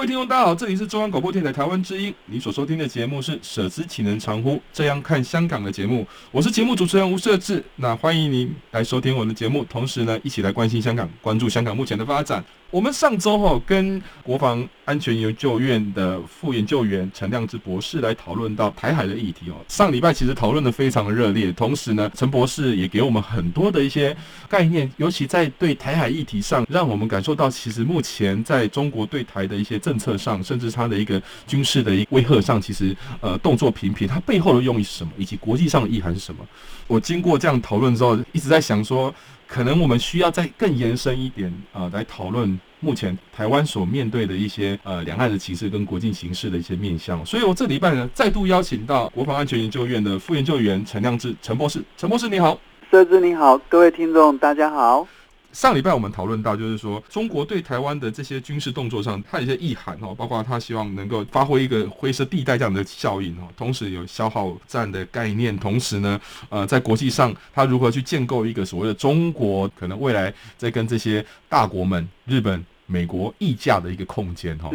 各位听众，大家好，这里是中央广播电台台湾之音。你所收听的节目是“舍之岂能常乎”这样看香港的节目，我是节目主持人吴瑟智。那欢迎您来收听我们的节目，同时呢，一起来关心香港，关注香港目前的发展。我们上周哈跟国防安全研究院的副研究员陈亮之博士来讨论到台海的议题哦。上礼拜其实讨论的非常热烈，同时呢，陈博士也给我们很多的一些概念，尤其在对台海议题上，让我们感受到其实目前在中国对台的一些政策上，甚至它的一个军事的一威吓上，其实呃动作频频，它背后的用意是什么，以及国际上的意涵是什么？我经过这样讨论之后，一直在想说。可能我们需要再更延伸一点啊、呃，来讨论目前台湾所面对的一些呃两岸的情势跟国际形势的一些面向。所以我这礼拜呢，再度邀请到国防安全研究院的副研究员陈亮志陈博士。陈博士你好，设置你好，各位听众大家好。上礼拜我们讨论到，就是说中国对台湾的这些军事动作上，它有些意涵哦，包括它希望能够发挥一个灰色地带这样的效应哦，同时有消耗战的概念，同时呢，呃，在国际上它如何去建构一个所谓的中国可能未来在跟这些大国们日本、美国议价的一个空间哈。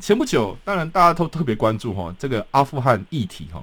前不久，当然大家都特别关注哈这个阿富汗议题哈。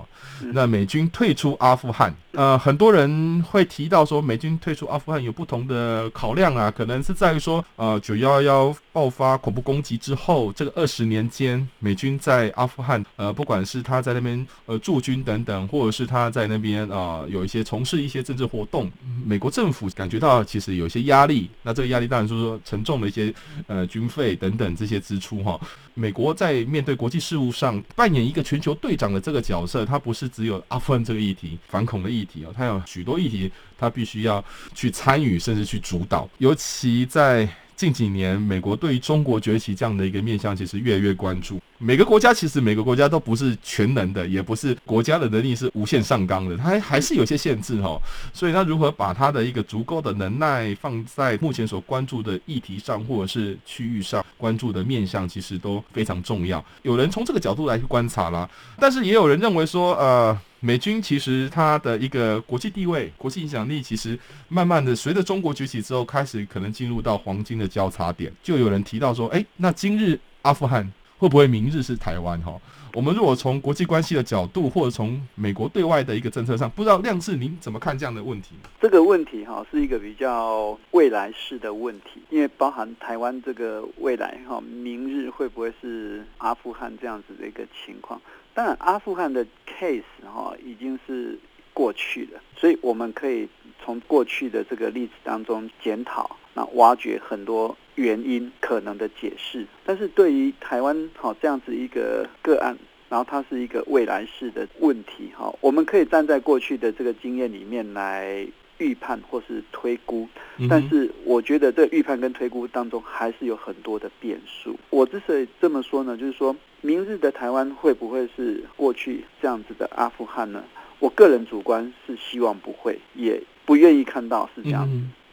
那美军退出阿富汗，呃，很多人会提到说，美军退出阿富汗有不同的考量啊，可能是在于说，呃，九幺幺爆发恐怖攻击之后，这个二十年间，美军在阿富汗，呃，不管是他在那边呃驻军等等，或者是他在那边啊、有一些从事一些政治活动，美国政府感觉到其实有一些压力。那这个压力当然就是说沉重的一些呃军费等等这些支出哈。美国在面对国际事务上扮演一个全球队长的这个角色，他不是只有阿富汗这个议题、反恐的议题哦，他有许多议题，他必须要去参与，甚至去主导，尤其在。近几年，美国对于中国崛起这样的一个面向，其实越来越关注。每个国家其实每个国家都不是全能的，也不是国家的能力是无限上纲的，它还是有些限制哈。所以，它如何把它的一个足够的能耐放在目前所关注的议题上，或者是区域上关注的面向，其实都非常重要。有人从这个角度来去观察啦，但是也有人认为说，呃。美军其实它的一个国际地位、国际影响力，其实慢慢的随着中国崛起之后，开始可能进入到黄金的交叉点。就有人提到说，哎，那今日阿富汗会不会明日是台湾？哈，我们如果从国际关系的角度，或者从美国对外的一个政策上，不知道亮智您怎么看这样的问题？这个问题哈是一个比较未来式的问题，因为包含台湾这个未来哈，明日会不会是阿富汗这样子的一个情况？当然，阿富汗的 case 哈已经是过去了，所以我们可以从过去的这个例子当中检讨，那挖掘很多原因可能的解释。但是对于台湾好这样子一个个案，然后它是一个未来式的问题哈，我们可以站在过去的这个经验里面来预判或是推估，但是我觉得这预判跟推估当中还是有很多的变数。我之所以这么说呢，就是说。明日的台湾会不会是过去这样子的阿富汗呢？我个人主观是希望不会，也不愿意看到是这样。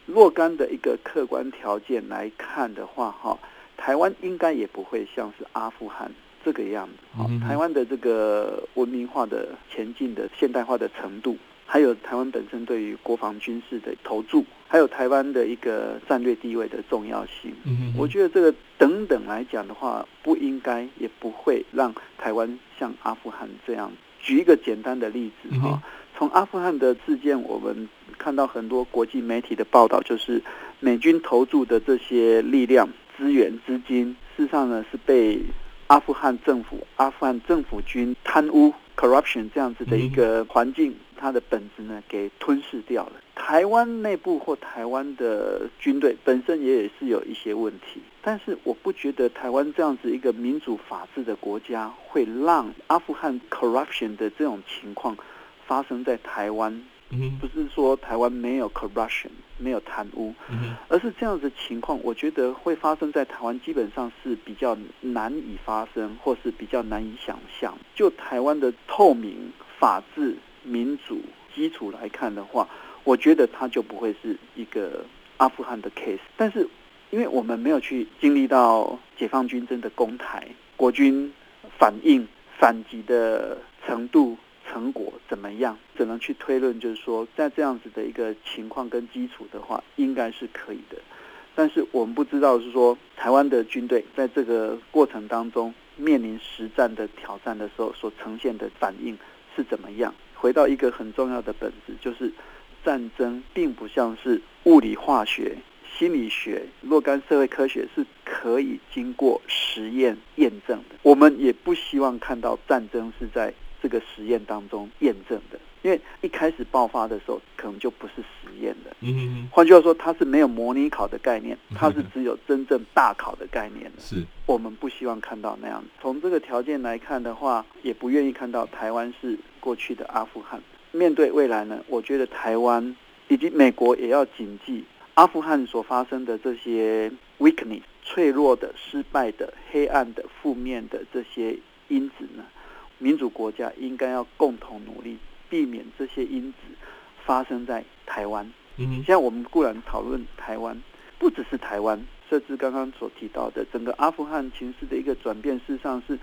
若干的一个客观条件来看的话，哈，台湾应该也不会像是阿富汗这个样子。哈，台湾的这个文明化的前进的现代化的程度。还有台湾本身对于国防军事的投注，还有台湾的一个战略地位的重要性，我觉得这个等等来讲的话，不应该也不会让台湾像阿富汗这样。举一个简单的例子哈，从阿富汗的事件，我们看到很多国际媒体的报道，就是美军投注的这些力量、资源、资金，事实上呢是被阿富汗政府、阿富汗政府军贪污。corruption 这样子的一个环境，它的本质呢给吞噬掉了。台湾内部或台湾的军队本身也也是有一些问题，但是我不觉得台湾这样子一个民主法治的国家会让阿富汗 corruption 的这种情况发生在台湾。不是说台湾没有 corruption，没有贪污，而是这样子的情况，我觉得会发生在台湾，基本上是比较难以发生，或是比较难以想象。就台湾的透明、法治、民主基础来看的话，我觉得它就不会是一个阿富汗的 case。但是，因为我们没有去经历到解放军真的攻台，国军反应反击的程度。成果怎么样？只能去推论，就是说，在这样子的一个情况跟基础的话，应该是可以的。但是我们不知道是说，台湾的军队在这个过程当中面临实战的挑战的时候，所呈现的反应是怎么样？回到一个很重要的本质，就是战争并不像是物理、化学、心理学、若干社会科学是可以经过实验验证的。我们也不希望看到战争是在。这个实验当中验证的，因为一开始爆发的时候可能就不是实验的。嗯哼哼。换句话说，它是没有模拟考的概念，它是只有真正大考的概念的。是。我们不希望看到那样。从这个条件来看的话，也不愿意看到台湾是过去的阿富汗。面对未来呢，我觉得台湾以及美国也要谨记阿富汗所发生的这些 weakness、脆弱的、失败的、黑暗的、负面的这些因子呢。民主国家应该要共同努力，避免这些因子发生在台湾。嗯，现在我们固然讨论台湾，不只是台湾，甚至刚刚所提到的整个阿富汗情势的一个转变，事实上是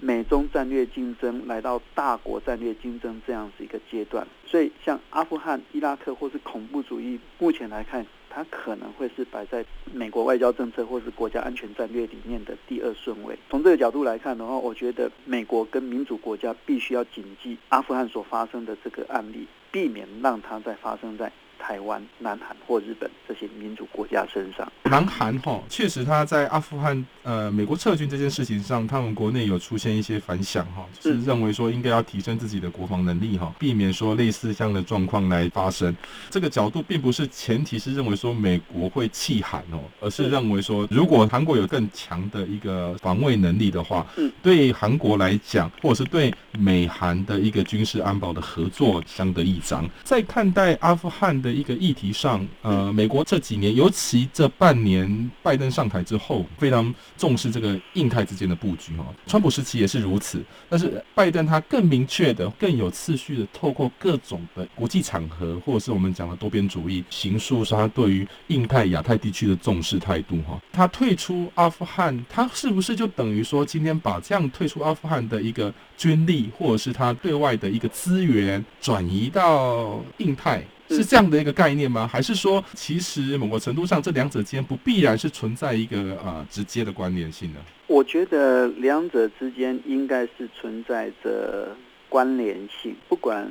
美中战略竞争来到大国战略竞争这样子一个阶段。所以，像阿富汗、伊拉克或是恐怖主义，目前来看。它可能会是摆在美国外交政策或是国家安全战略里面的第二顺位。从这个角度来看的话，我觉得美国跟民主国家必须要谨记阿富汗所发生的这个案例，避免让它再发生在。台湾、南韩或日本这些民主国家身上，南韩哈确实他在阿富汗呃美国撤军这件事情上，他们国内有出现一些反响哈，就是认为说应该要提升自己的国防能力哈，避免说类似这样的状况来发生。这个角度并不是前提是认为说美国会弃韩哦，而是认为说如果韩国有更强的一个防卫能力的话，对韩国来讲，或者是对美韩的一个军事安保的合作相得益彰。在看待阿富汗的。一个议题上，呃，美国这几年，尤其这半年，拜登上台之后，非常重视这个印太之间的布局哈。川普时期也是如此，但是拜登他更明确的、更有次序的，透过各种的国际场合，或者是我们讲的多边主义，形塑他对于印太、亚太地区的重视态度哈。他退出阿富汗，他是不是就等于说，今天把这样退出阿富汗的一个军力，或者是他对外的一个资源，转移到印太？是这样的一个概念吗？还是说，其实某个程度上，这两者间不必然是存在一个啊直接的关联性呢？我觉得两者之间应该是存在着关联性，不管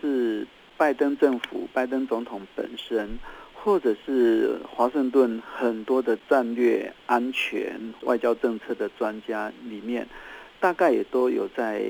是拜登政府、拜登总统本身，或者是华盛顿很多的战略安全、外交政策的专家里面，大概也都有在。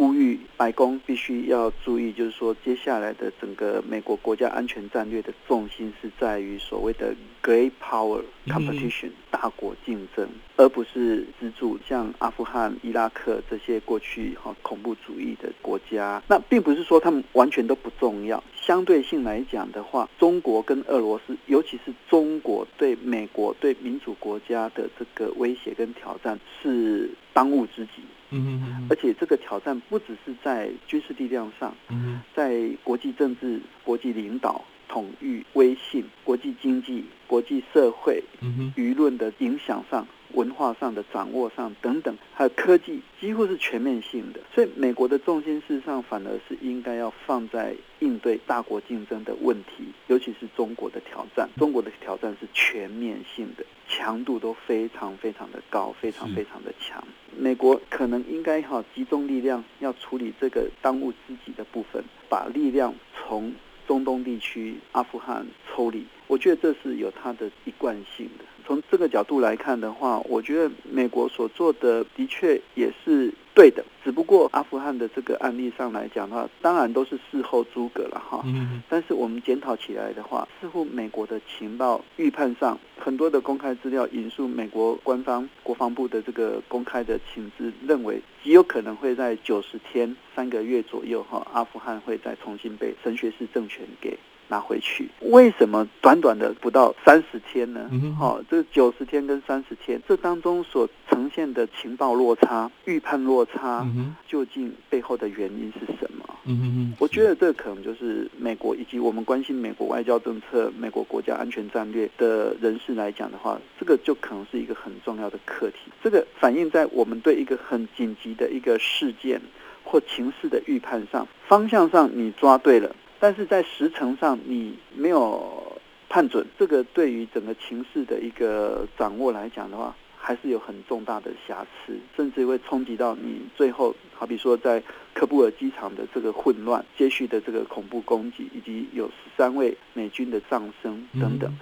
呼吁白宫必须要注意，就是说，接下来的整个美国国家安全战略的重心是在于所谓的 Great Power Competition 大国竞争，而不是资助像阿富汗、伊拉克这些过去哈恐怖主义的国家。那并不是说他们完全都不重要，相对性来讲的话，中国跟俄罗斯，尤其是中国对美国对民主国家的这个威胁跟挑战是当务之急。嗯嗯，而且这个挑战不只是在军事力量上，嗯，在国际政治、国际领导、统御、威信、国际经济、国际社会、嗯舆论的影响上。文化上的掌握上等等，还有科技，几乎是全面性的。所以，美国的重心事实上反而是应该要放在应对大国竞争的问题，尤其是中国的挑战。中国的挑战是全面性的，强度都非常非常的高，非常非常的强。美国可能应该哈集中力量要处理这个当务之急的部分，把力量从中东地区、阿富汗抽离。我觉得这是有它的一贯性的。从这个角度来看的话，我觉得美国所做的的确也是对的，只不过阿富汗的这个案例上来讲的话，当然都是事后诸葛了哈。嗯。但是我们检讨起来的话，似乎美国的情报预判上很多的公开资料引述美国官方国防部的这个公开的情资，认为极有可能会在九十天三个月左右哈，阿富汗会再重新被神学士政权给。拿回去，为什么短短的不到三十天呢？好、哦，这九十天跟三十天，这当中所呈现的情报落差、预判落差，究竟背后的原因是什么？嗯，我觉得这可能就是美国以及我们关心美国外交政策、美国国家安全战略的人士来讲的话，这个就可能是一个很重要的课题。这个反映在我们对一个很紧急的一个事件或情势的预判上，方向上你抓对了。但是在时程上你没有判准，这个对于整个情势的一个掌握来讲的话，还是有很重大的瑕疵，甚至会冲击到你最后，好比说在喀布尔机场的这个混乱，接续的这个恐怖攻击，以及有十三位美军的丧生等等。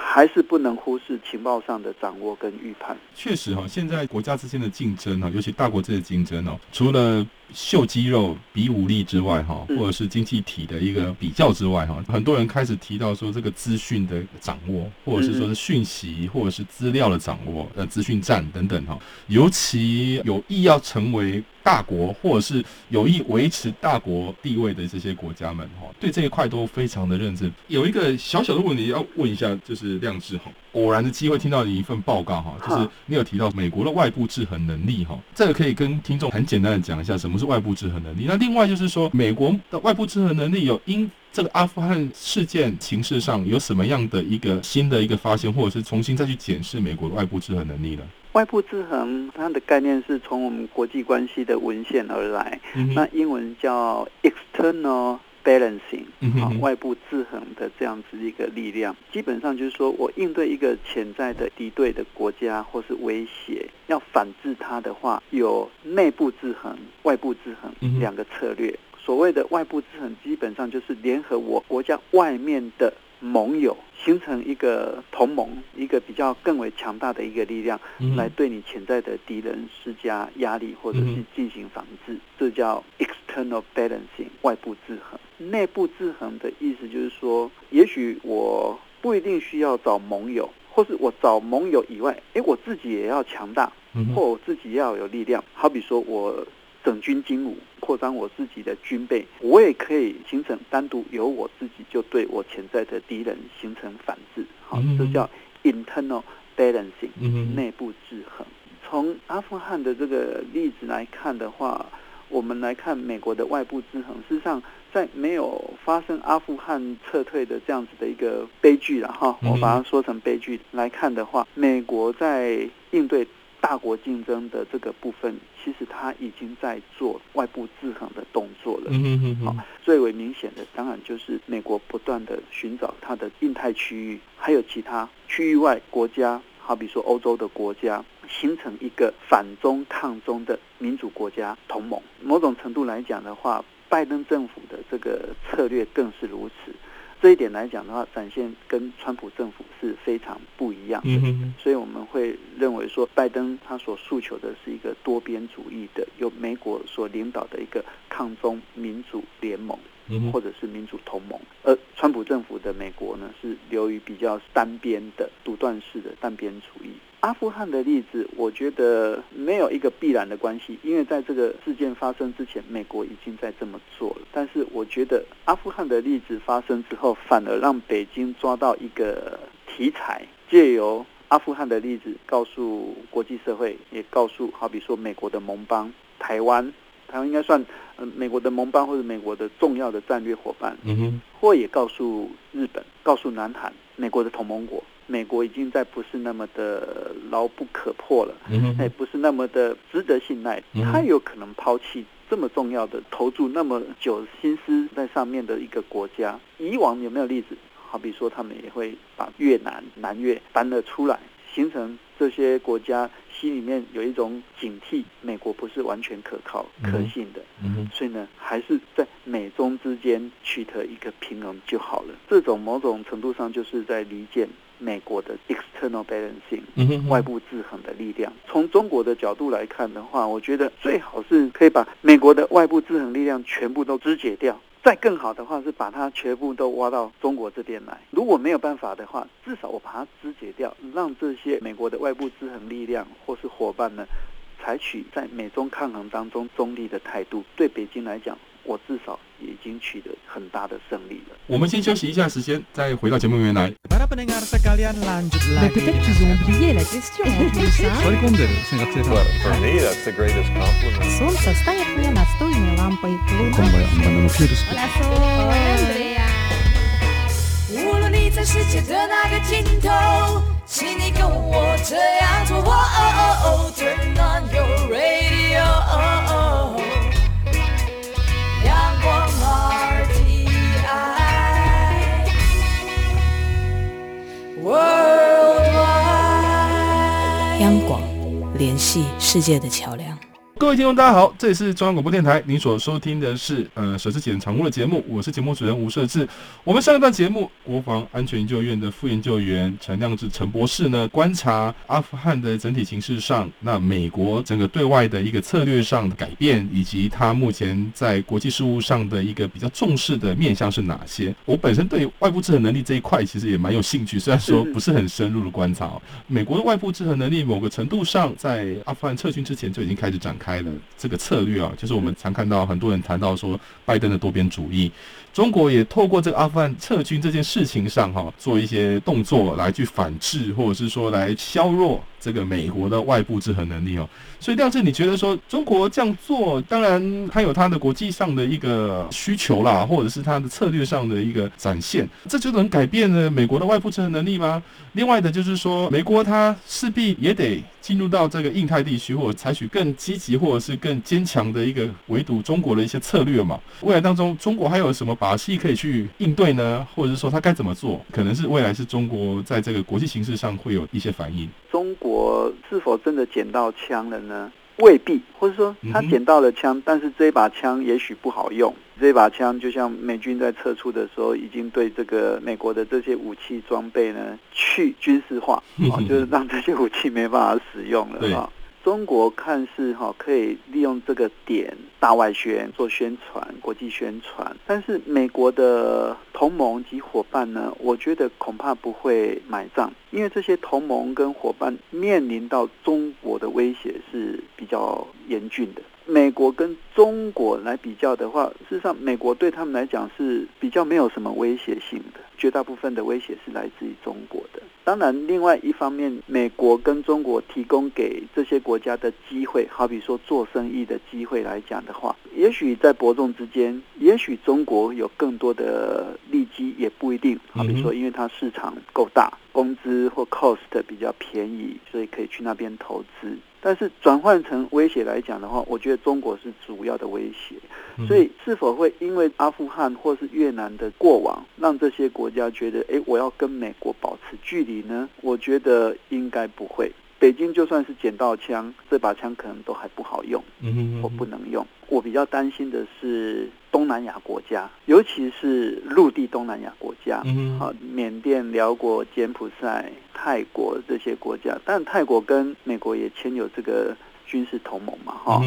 还是不能忽视情报上的掌握跟预判。确实哈，现在国家之间的竞争哈，尤其大国之间的竞争哦，除了秀肌肉、比武力之外哈，或者是经济体的一个比较之外哈，很多人开始提到说这个资讯的掌握，或者是说是讯息或者是资料的掌握，呃，资讯站等等哈，尤其有意要成为。大国或者是有意维持大国地位的这些国家们，哈，对这一块都非常的认真。有一个小小的问题要问一下，就是亮智哈，偶然的机会听到你一份报告哈，就是你有提到美国的外部制衡能力哈，这个可以跟听众很简单的讲一下什么是外部制衡能力。那另外就是说，美国的外部制衡能力有因这个阿富汗事件形势上有什么样的一个新的一个发现，或者是重新再去检视美国的外部制衡能力呢？外部制衡，它的概念是从我们国际关系的文献而来，嗯、那英文叫 external balancing，啊、嗯，外部制衡的这样子一个力量，基本上就是说我应对一个潜在的敌对的国家或是威胁，要反制它的话，有内部制衡、外部制衡两个策略。嗯、所谓的外部制衡，基本上就是联合我国家外面的。盟友形成一个同盟，一个比较更为强大的一个力量，来对你潜在的敌人施加压力，或者是进行反制，这叫 external balancing 外部制衡。内部制衡的意思就是说，也许我不一定需要找盟友，或是我找盟友以外，诶，我自己也要强大，或我自己要有力量。好比说我。整军精武，扩张我自己的军备，我也可以形成单独由我自己就对我潜在的敌人形成反制，好，这叫 internal balancing，内部制衡。从阿富汗的这个例子来看的话，我们来看美国的外部制衡，事实上在没有发生阿富汗撤退的这样子的一个悲剧了哈，我把它说成悲剧来看的话，美国在应对。大国竞争的这个部分，其实它已经在做外部制衡的动作了。嗯嗯嗯。好，最为明显的当然就是美国不断的寻找它的印太区域，还有其他区域外国家，好比说欧洲的国家，形成一个反中抗中的民主国家同盟。某种程度来讲的话，拜登政府的这个策略更是如此。这一点来讲的话，展现跟川普政府是非常不一样的，所以我们会认为说，拜登他所诉求的是一个多边主义的，由美国所领导的一个抗中民主联盟，或者是民主同盟，而川普政府的美国呢，是流于比较单边的独断式的单边主义。阿富汗的例子，我觉得没有一个必然的关系，因为在这个事件发生之前，美国已经在这么做了。但是，我觉得阿富汗的例子发生之后，反而让北京抓到一个题材，借由阿富汗的例子告诉国际社会，也告诉好比说美国的盟邦台湾，台湾应该算嗯美国的盟邦或者美国的重要的战略伙伴，嗯哼，或也告诉日本，告诉南韩，美国的同盟国。美国已经在不是那么的牢不可破了，哎，不是那么的值得信赖，他有可能抛弃这么重要的、投注那么久心思在上面的一个国家。以往有没有例子？好比说，他们也会把越南、南越搬了出来，形成这些国家心里面有一种警惕，美国不是完全可靠、可信的。所以呢，还是在美中之间取得一个平衡就好了。这种某种程度上就是在离间。美国的 external balancing，外部制衡的力量。从中国的角度来看的话，我觉得最好是可以把美国的外部制衡力量全部都肢解掉。再更好的话是把它全部都挖到中国这边来。如果没有办法的话，至少我把它肢解掉，让这些美国的外部制衡力量或是伙伴呢，采取在美中抗衡当中中立的态度。对北京来讲，我至少已经取得很大的胜利了。我们先休息一下时间，再回到节目原来。请你跟我这样做，，Turn on your radio，央广联系世界的桥梁。各位听众，大家好，这里是中央广播电台，您所收听的是呃《舍之检常务》的节目，我是节目主持人吴舍志。我们上一段节目，国防安全研究院的副研究员陈亮志陈博士呢，观察阿富汗的整体形势上，那美国整个对外的一个策略上的改变，以及他目前在国际事务上的一个比较重视的面向是哪些？我本身对外部制衡能力这一块其实也蛮有兴趣，虽然说不是很深入的观察。美国的外部制衡能力，某个程度上在阿富汗撤军之前就已经开始展开。开了这个策略啊，就是我们常看到很多人谈到说拜登的多边主义，中国也透过这个阿富汗撤军这件事情上哈，做一些动作来去反制，或者是说来削弱这个美国的外部制衡能力哦。所以亮志，你觉得说中国这样做，当然它有它的国际上的一个需求啦，或者是它的策略上的一个展现，这就能改变了美国的外部制衡能力吗？另外的就是说，美国它势必也得进入到这个印太地区，或者采取更积极或者是更坚强的一个围堵中国的一些策略嘛。未来当中，中国还有什么把戏可以去应对呢？或者是说它该怎么做？可能是未来是中国在这个国际形势上会有一些反应。中国是否真的捡到枪了呢？未必，或者说他捡到了枪，但是这一把枪也许不好用。这把枪就像美军在撤出的时候，已经对这个美国的这些武器装备呢去军事化，啊，就是让这些武器没办法使用了啊。中国看似哈可以利用这个点大外宣做宣传、国际宣传，但是美国的同盟及伙伴呢，我觉得恐怕不会买账，因为这些同盟跟伙伴面临到中国的威胁是比较严峻的。美国跟中国来比较的话，事实上美国对他们来讲是比较没有什么威胁性的，绝大部分的威胁是来自于中国的。当然，另外一方面，美国跟中国提供给这些国家的机会，好比说做生意的机会来讲的话，也许在伯仲之间，也许中国有更多的利基，也不一定。好比说，因为它市场够大，工资或 cost 比较便宜，所以可以去那边投资。但是转换成威胁来讲的话，我觉得中国是主要的威胁。所以是否会因为阿富汗或是越南的过往，让这些国家觉得，诶，我要跟美国保持距离呢？我觉得应该不会。北京就算是捡到枪，这把枪可能都还不好用，或不能用。我比较担心的是东南亚国家，尤其是陆地东南亚国家，嗯啊，缅甸、辽国、柬埔寨、泰国这些国家。但泰国跟美国也签有这个军事同盟嘛，哈。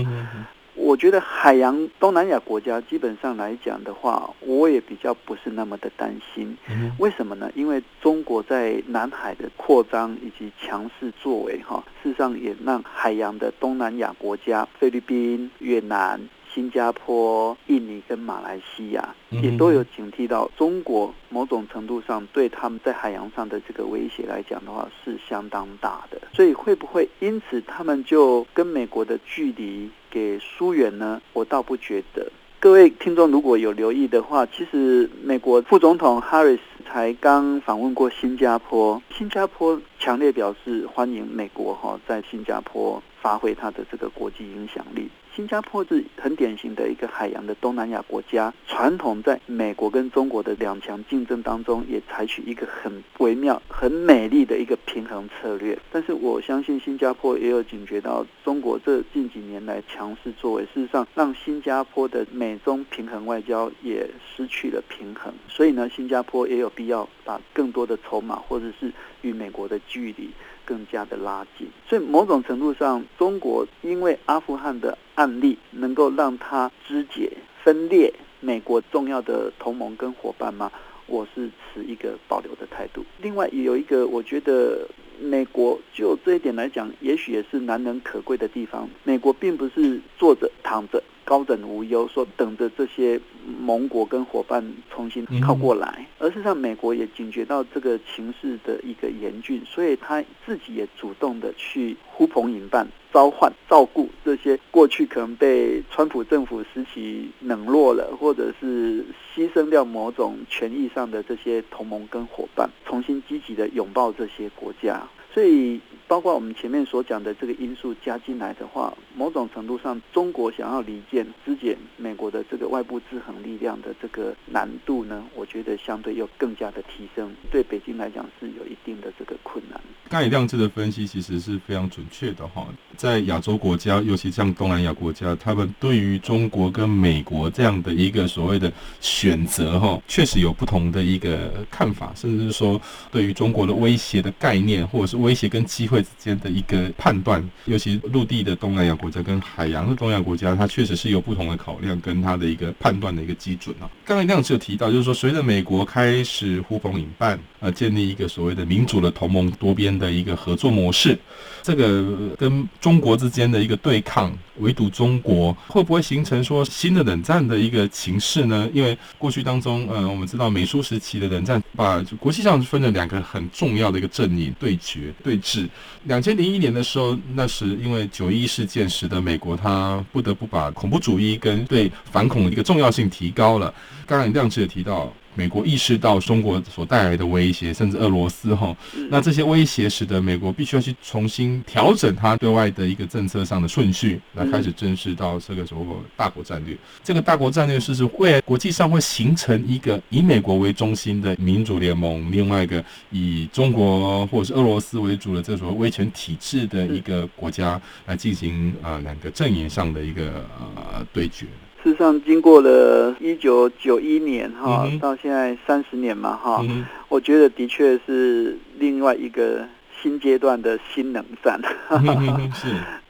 我觉得海洋东南亚国家基本上来讲的话，我也比较不是那么的担心。为什么呢？因为中国在南海的扩张以及强势作为，哈，事实上也让海洋的东南亚国家，菲律宾、越南。新加坡、印尼跟马来西亚也都有警惕到中国某种程度上对他们在海洋上的这个威胁来讲的话是相当大的，所以会不会因此他们就跟美国的距离给疏远呢？我倒不觉得。各位听众如果有留意的话，其实美国副总统哈里斯才刚访问过新加坡，新加坡强烈表示欢迎美国哈在新加坡发挥他的这个国际影响力。新加坡是很典型的一个海洋的东南亚国家，传统在美国跟中国的两强竞争当中，也采取一个很微妙、很美丽的一个平衡策略。但是我相信新加坡也有警觉到中国这近几年来强势作为，事实上让新加坡的美中平衡外交也失去了平衡。所以呢，新加坡也有必要把更多的筹码，或者是与美国的距离。更加的拉近，所以某种程度上，中国因为阿富汗的案例，能够让它肢解、分裂美国重要的同盟跟伙伴吗？我是持一个保留的态度。另外，有一个，我觉得美国就这一点来讲，也许也是难能可贵的地方。美国并不是坐着躺着。高枕无忧，说等着这些盟国跟伙伴重新靠过来，而事实上，美国也警觉到这个情势的一个严峻，所以他自己也主动的去呼朋引伴，召唤、照顾这些过去可能被川普政府时期冷落了，或者是牺牲掉某种权益上的这些同盟跟伙伴，重新积极的拥抱这些国家，所以。包括我们前面所讲的这个因素加进来的话，某种程度上，中国想要离间、肢解美国的这个外部制衡力量的这个难度呢，我觉得相对又更加的提升，对北京来讲是有一定的这个困难。刚才亮志的分析其实是非常准确的哈，在亚洲国家，尤其像东南亚国家，他们对于中国跟美国这样的一个所谓的选择哈，确实有不同的一个看法，甚至是说对于中国的威胁的概念，或者是威胁跟机会。之间的一个判断，尤其陆地的东南亚国家跟海洋的东亚国家，它确实是有不同的考量跟它的一个判断的一个基准啊。刚才亮志有提到，就是说随着美国开始呼朋引伴，呃，建立一个所谓的民主的同盟多边的一个合作模式，这个跟中国之间的一个对抗，围堵中国，会不会形成说新的冷战的一个情势呢？因为过去当中，呃，我们知道美苏时期的冷战，把国际上分了两个很重要的一个阵营对决对峙。两千零一年的时候，那时因为九一事件，使得美国他不得不把恐怖主义跟对反恐的一个重要性提高了。刚才亮志也提到。美国意识到中国所带来的威胁，甚至俄罗斯哈，那这些威胁使得美国必须要去重新调整它对外的一个政策上的顺序，来开始正视到这个所谓大国战略。这个大国战略是是未来国际上会形成一个以美国为中心的民主联盟，另外一个以中国或者是俄罗斯为主的这种威权体制的一个国家来进行呃两个阵营上的一个呃对决。事实上，经过了一九九一年哈，到现在三十年嘛哈，我觉得的确是另外一个新阶段的新冷战。是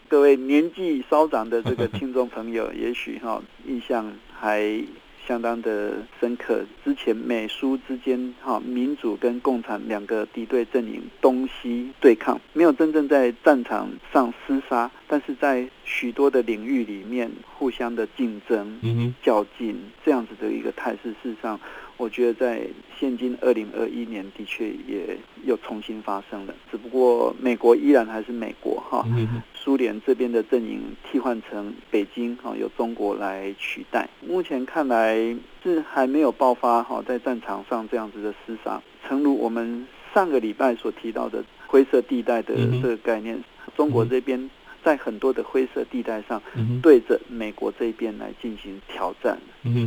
各位年纪稍长的这个听众朋友，也许哈印象还。相当的深刻。之前美苏之间，哈民主跟共产两个敌对阵营东西对抗，没有真正在战场上厮杀，但是在许多的领域里面互相的竞争、较劲，这样子的一个态势，事实上。我觉得在现今二零二一年，的确也又重新发生了。只不过美国依然还是美国哈，苏联这边的阵营替换成北京哈，由中国来取代。目前看来是还没有爆发哈，在战场上这样子的厮杀。诚如我们上个礼拜所提到的灰色地带的这个概念，中国这边在很多的灰色地带上，对着美国这边来进行挑战、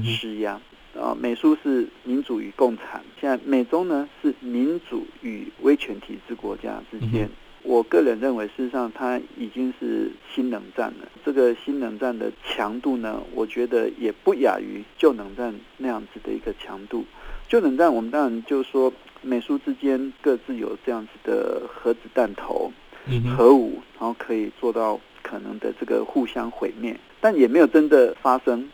施压。啊，美苏是民主与共产，现在美中呢是民主与威权体制国家之间。我个人认为，事实上它已经是新冷战了。这个新冷战的强度呢，我觉得也不亚于旧冷战那样子的一个强度。旧冷战我们当然就说美苏之间各自有这样子的核子弹头、核武，然后可以做到可能的这个互相毁灭，但也没有真的发生。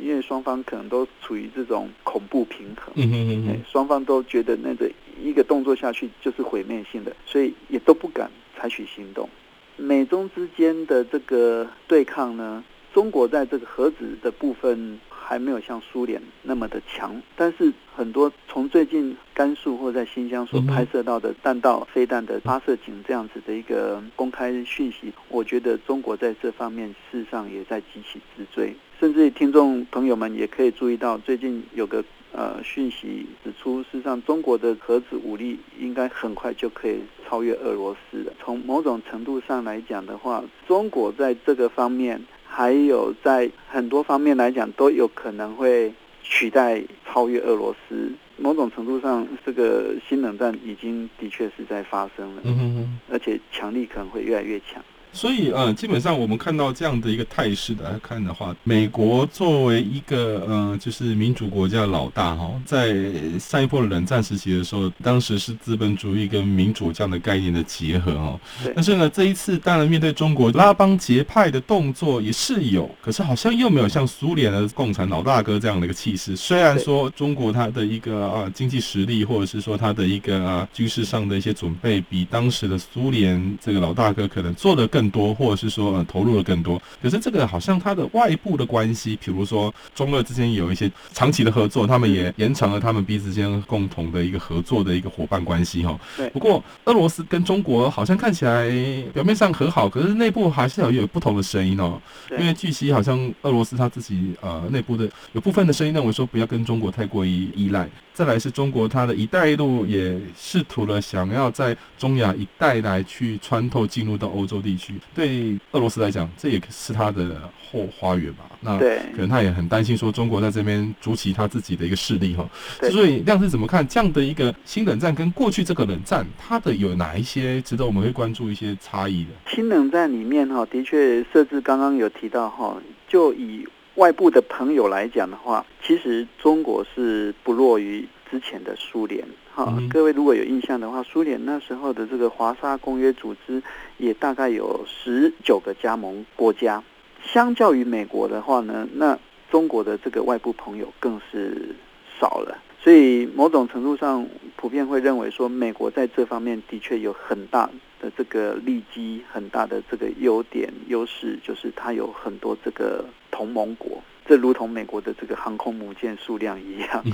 因为双方可能都处于这种恐怖平衡，嗯嗯嗯，双方都觉得那个一个动作下去就是毁灭性的，所以也都不敢采取行动。美中之间的这个对抗呢，中国在这个核子的部分还没有像苏联那么的强，但是很多从最近甘肃或在新疆所拍摄到的弹道飞弹的发射井这样子的一个公开讯息，我觉得中国在这方面事实上也在急起直追。甚至听众朋友们也可以注意到，最近有个呃讯息指出，事实上中国的核子武力应该很快就可以超越俄罗斯了。从某种程度上来讲的话，中国在这个方面还有在很多方面来讲，都有可能会取代、超越俄罗斯。某种程度上，这个新冷战已经的确是在发生了，嗯哼哼，而且强力可能会越来越强。所以，呃，基本上我们看到这样的一个态势来看的话，美国作为一个，呃，就是民主国家的老大，哈，在上一波冷战时期的时候，当时是资本主义跟民主这样的概念的结合，哈。但是呢，这一次当然面对中国拉帮结派的动作也是有，可是好像又没有像苏联的共产老大哥这样的一个气势。虽然说中国它的一个啊经济实力，或者是说它的一个啊军事上的一些准备，比当时的苏联这个老大哥可能做得更。更多，或者是说呃投入了更多，可是这个好像它的外部的关系，比如说中俄之间有一些长期的合作，他们也延长了他们彼此间共同的一个合作的一个伙伴关系哈。对。不过俄罗斯跟中国好像看起来表面上和好，可是内部还是有有不同的声音哦。因为据悉好像俄罗斯他自己呃内部的有部分的声音认为说不要跟中国太过于依赖。再来是中国它的一带一路也试图了想要在中亚一带来去穿透进入到欧洲地区。对俄罗斯来讲，这也是它的后花园吧？那可能他也很担心，说中国在这边筑起他自己的一个势力哈。所以亮是怎么看这样的一个新冷战跟过去这个冷战，它的有哪一些值得我们会关注一些差异的？新冷战里面哈，的确设置刚刚有提到哈，就以外部的朋友来讲的话，其实中国是不弱于之前的苏联。好，各位如果有印象的话，苏联那时候的这个华沙公约组织也大概有十九个加盟国家。相较于美国的话呢，那中国的这个外部朋友更是少了。所以某种程度上，普遍会认为说，美国在这方面的确有很大的这个利基，很大的这个优点优势，就是它有很多这个同盟国，这如同美国的这个航空母舰数量一样。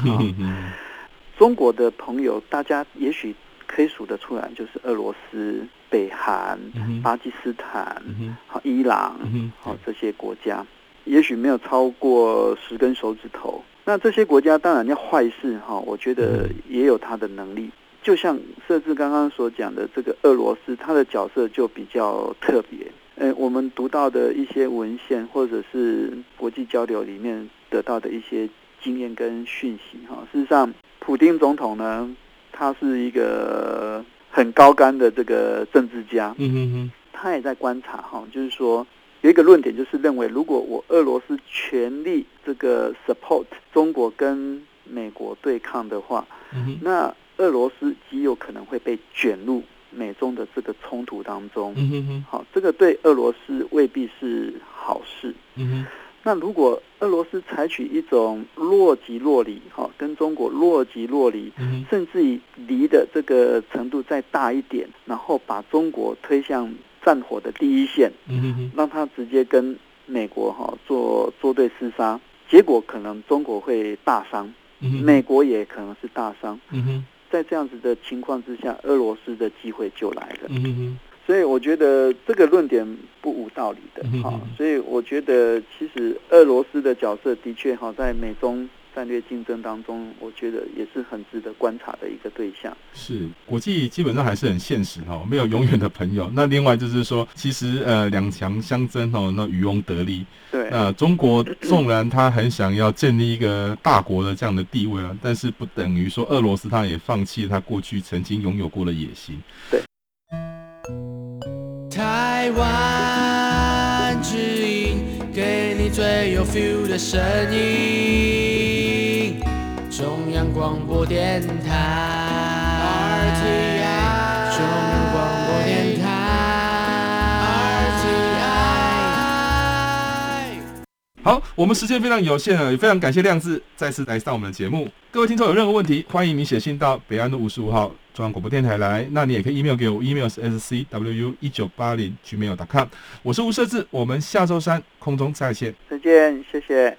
中国的朋友，大家也许可以数得出来，就是俄罗斯、北韩、巴基斯坦、好伊朗、好这些国家，也许没有超过十根手指头。那这些国家当然要坏事哈，我觉得也有他的能力。就像设置刚刚所讲的，这个俄罗斯，他的角色就比较特别。呃，我们读到的一些文献，或者是国际交流里面得到的一些经验跟讯息哈，事实上。普丁总统呢，他是一个很高干的这个政治家，嗯嗯嗯，他也在观察哈，就是说有一个论点，就是认为如果我俄罗斯全力这个 support 中国跟美国对抗的话，那俄罗斯极有可能会被卷入美中的这个冲突当中，嗯哼哼，好，这个对俄罗斯未必是好事，嗯哼。那如果俄罗斯采取一种若即若离，哈，跟中国若即若离，甚至于离的这个程度再大一点，然后把中国推向战火的第一线，让他直接跟美国哈做作对厮杀，结果可能中国会大伤，美国也可能是大伤，在这样子的情况之下，俄罗斯的机会就来了。嗯所以我觉得这个论点不无道理的哈，所以我觉得其实俄罗斯的角色的确哈，在美中战略竞争当中，我觉得也是很值得观察的一个对象。是国际基本上还是很现实哈，没有永远的朋友。那另外就是说，其实呃两强相争哦，那渔翁得利。对。那中国纵然他很想要建立一个大国的这样的地位啊，但是不等于说俄罗斯他也放弃他过去曾经拥有过的野心。对。台湾之音，给你最有 feel 的声音。中央广播电台，RTI，中央广播电台，RTI。好，我们时间非常有限啊，也非常感谢亮子再次来上我们的节目。各位听众有任何问题，欢迎你写信到北安路五十五号中央广播电台来。那你也可以 email 给我，email 是 scwu 一九八零 gmail.com。我是吴设志，我们下周三空中再见。再见，谢谢。